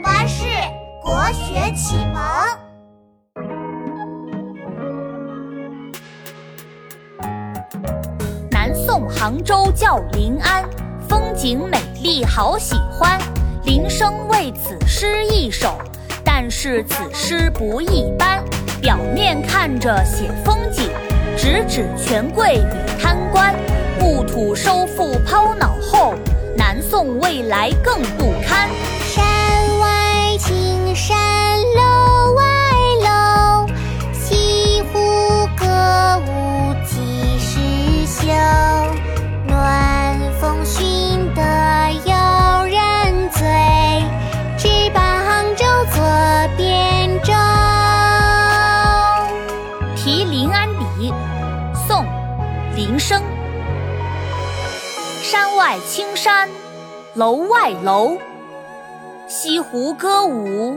巴士国学启蒙。南宋杭州叫临安，风景美丽好喜欢。林升为此诗一首，但是此诗不一般。表面看着写风景，直指权贵与贪官。故土收复抛脑后，南宋未来更不堪。山楼外楼，西湖歌舞几时休？暖风熏得游人醉，只把杭州作汴州。题临安邸，宋·林升。山外青山楼外楼，西湖歌舞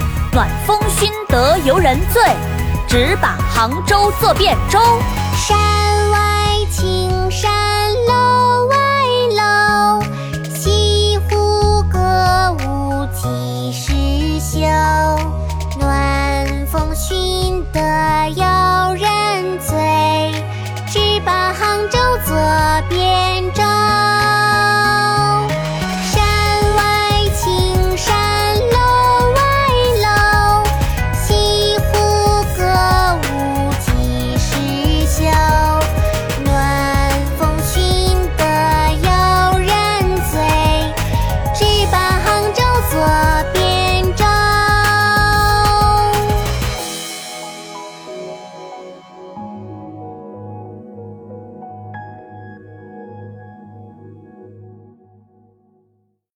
暖风熏得游人醉，直把杭州作汴州。山。